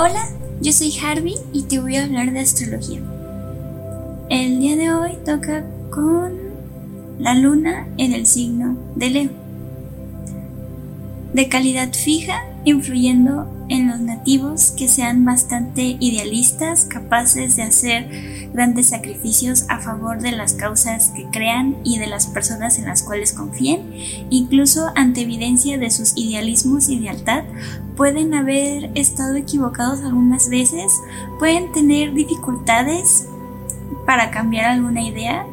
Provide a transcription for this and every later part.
Hola, yo soy Harvey y te voy a hablar de astrología. El día de hoy toca con la luna en el signo de Leo. De calidad fija, influyendo en los nativos que sean bastante idealistas, capaces de hacer grandes sacrificios a favor de las causas que crean y de las personas en las cuales confíen, incluso ante evidencia de sus idealismos y lealtad, pueden haber estado equivocados algunas veces, pueden tener dificultades para cambiar alguna idea.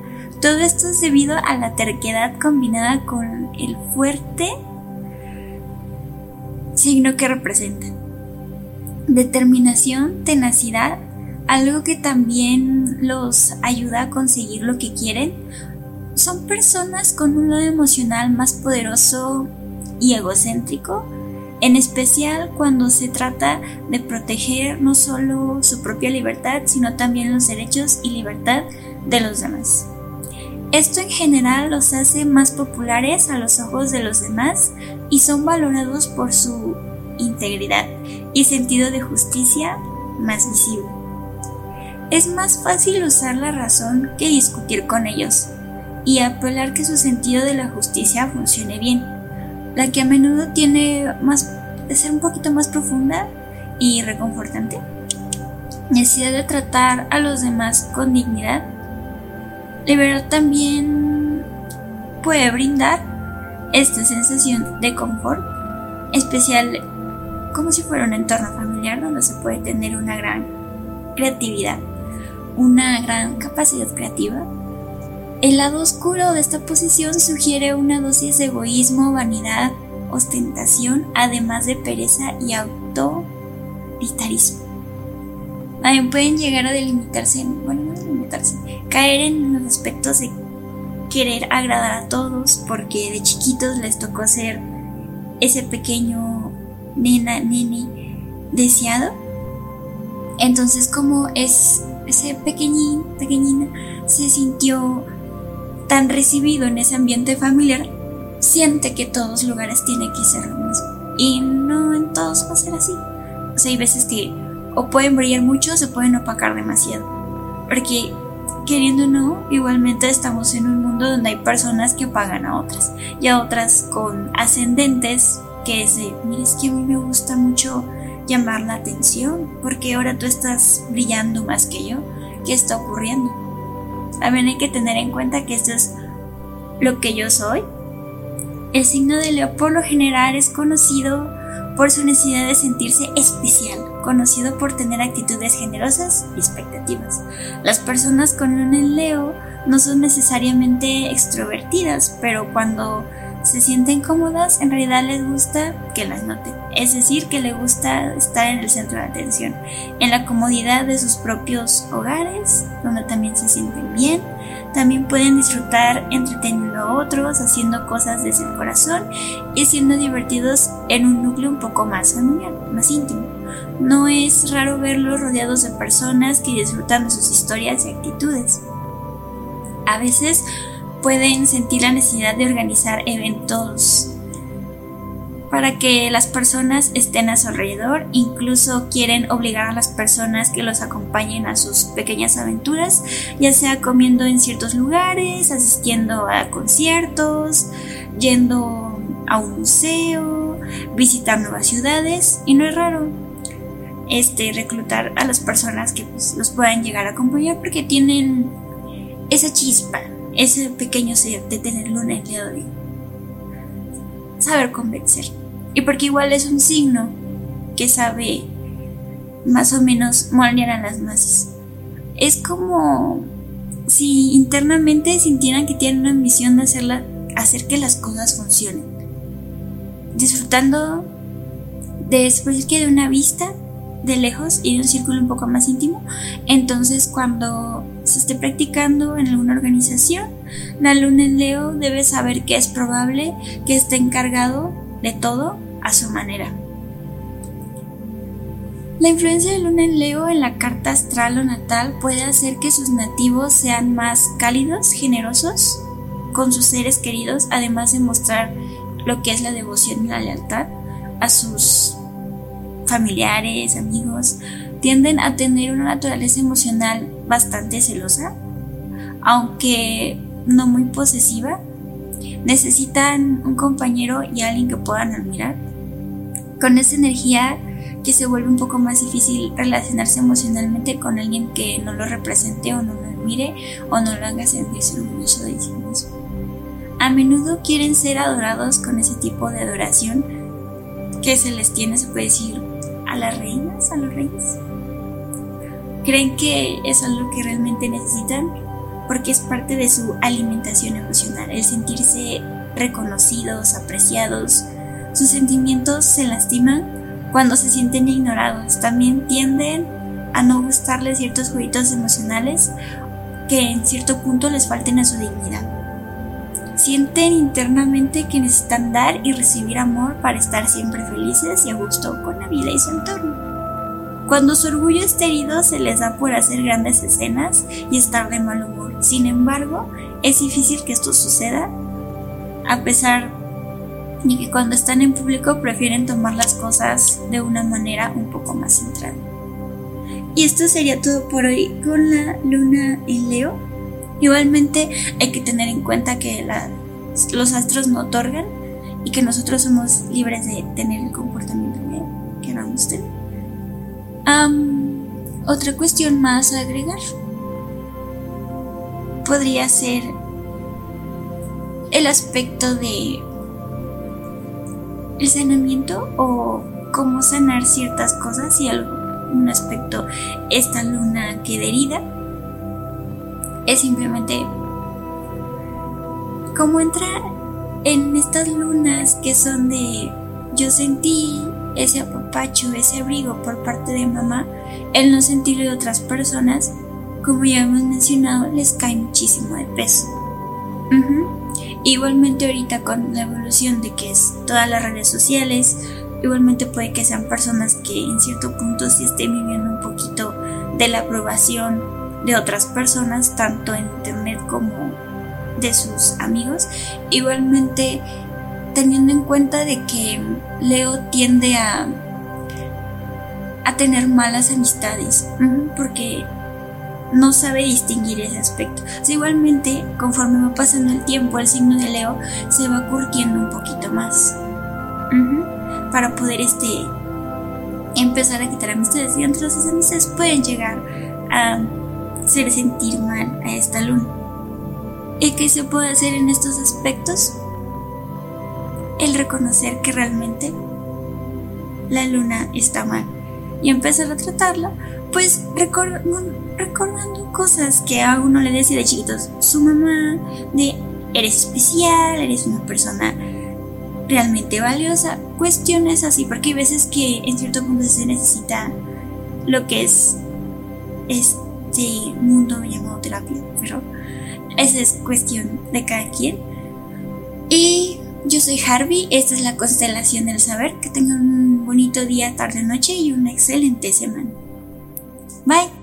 Todo esto es debido a la terquedad combinada con el fuerte signo que representan determinación, tenacidad, algo que también los ayuda a conseguir lo que quieren. Son personas con un lado emocional más poderoso y egocéntrico, en especial cuando se trata de proteger no solo su propia libertad, sino también los derechos y libertad de los demás. Esto en general los hace más populares a los ojos de los demás y son valorados por su integridad y sentido de justicia más visible. Es más fácil usar la razón que discutir con ellos y apelar que su sentido de la justicia funcione bien, la que a menudo tiene más de ser un poquito más profunda y reconfortante. Necesidad de tratar a los demás con dignidad. Libertad también puede brindar esta sensación de confort, especial como si fuera un entorno familiar donde se puede tener una gran creatividad, una gran capacidad creativa. El lado oscuro de esta posición sugiere una dosis de egoísmo, vanidad, ostentación, además de pereza y autoritarismo. También pueden llegar a delimitarse, bueno, no delimitarse, caer en los aspectos de querer agradar a todos porque de chiquitos les tocó ser ese pequeño nena, nene deseado. Entonces como es ese pequeñín, pequeñina se sintió tan recibido en ese ambiente familiar, siente que todos lugares tienen que ser lo mismo. Y no en todos va a ser así. O sea, hay veces que o pueden brillar mucho o se pueden opacar demasiado. Porque queriendo o no, igualmente estamos en un mundo donde hay personas que pagan a otras y a otras con ascendentes que es de, mira, es que a mí me gusta mucho llamar la atención, porque ahora tú estás brillando más que yo. ¿Qué está ocurriendo? También hay que tener en cuenta que esto es lo que yo soy. El signo de Leo por lo general es conocido por su necesidad de sentirse especial, conocido por tener actitudes generosas y expectativas. Las personas con un Leo no son necesariamente extrovertidas, pero cuando se sienten cómodas, en realidad les gusta que las noten. Es decir, que les gusta estar en el centro de atención, en la comodidad de sus propios hogares, donde también se sienten bien. También pueden disfrutar entreteniendo a otros, haciendo cosas desde el corazón y siendo divertidos en un núcleo un poco más familiar, más íntimo. No es raro verlos rodeados de personas que disfrutan de sus historias y actitudes. A veces pueden sentir la necesidad de organizar eventos para que las personas estén a su alrededor, incluso quieren obligar a las personas que los acompañen a sus pequeñas aventuras, ya sea comiendo en ciertos lugares, asistiendo a conciertos, yendo a un museo, visitar nuevas ciudades, y no es raro este reclutar a las personas que pues, los puedan llegar a acompañar porque tienen esa chispa, ese pequeño ser de tenerlo en el dedo de saber convencer. Y porque igual es un signo que sabe más o menos moldear a las masas. Es como si internamente sintieran que tienen una misión de hacerla, hacer que las cosas funcionen. Disfrutando de, de una vista de lejos y de un círculo un poco más íntimo. Entonces cuando se esté practicando en alguna organización, la luna en Leo debe saber que es probable que esté encargado de todo a su manera. La influencia de luna en Leo en la carta astral o natal puede hacer que sus nativos sean más cálidos, generosos con sus seres queridos, además de mostrar lo que es la devoción y la lealtad a sus familiares, amigos, tienden a tener una naturaleza emocional bastante celosa, aunque no muy posesiva. Necesitan un compañero y alguien que puedan admirar. Con esa energía que se vuelve un poco más difícil relacionarse emocionalmente con alguien que no lo represente o no lo admire o no lo haga sentirse orgulloso de sí mismo. A menudo quieren ser adorados con ese tipo de adoración que se les tiene, se puede decir, las reinas, a los reyes. Creen que eso es lo que realmente necesitan porque es parte de su alimentación emocional, el sentirse reconocidos, apreciados. Sus sentimientos se lastiman cuando se sienten ignorados. También tienden a no gustarles ciertos jueguitos emocionales que en cierto punto les falten a su dignidad. Sienten internamente que necesitan dar y recibir amor para estar siempre felices y a gusto con la vida y su entorno. Cuando su orgullo está herido se les da por hacer grandes escenas y estar de mal humor. Sin embargo, es difícil que esto suceda a pesar y que cuando están en público prefieren tomar las cosas de una manera un poco más centrada. Y esto sería todo por hoy con la luna en Leo. Igualmente hay que tener en cuenta que los astros no otorgan y que nosotros somos libres de tener el comportamiento que queramos tener. otra cuestión más a agregar podría ser el aspecto de el sanamiento o cómo sanar ciertas cosas algo, un aspecto, esta luna queda herida, es simplemente cómo entrar en estas lunas que son de yo sentí ese apapacho, ese abrigo por parte de mamá, el no sentirlo de otras personas, como ya hemos mencionado, les cae muchísimo de peso. Igualmente ahorita con la evolución de que es todas las redes sociales, igualmente puede que sean personas que en cierto punto sí estén viviendo un poquito de la aprobación de otras personas, tanto en internet como de sus amigos. Igualmente teniendo en cuenta de que Leo tiende a a tener malas amistades, porque no sabe distinguir ese aspecto. igualmente, conforme va pasando el tiempo, el signo de Leo se va curtiendo un poquito más. Para poder este empezar a quitar amistades. Y entre esas amistades pueden llegar a hacer sentir mal a esta luna. ¿Y qué se puede hacer en estos aspectos? El reconocer que realmente la luna está mal y empezar a tratarla, pues recordando cosas que a uno le decía de chiquitos, su mamá, de eres especial, eres una persona realmente valiosa, cuestiones así, porque hay veces que en cierto punto se necesita lo que es mundo llamado terapia, pero esa es cuestión de cada quien. Y yo soy Harvey, esta es la constelación del saber, que tengan un bonito día, tarde, noche y una excelente semana. Bye.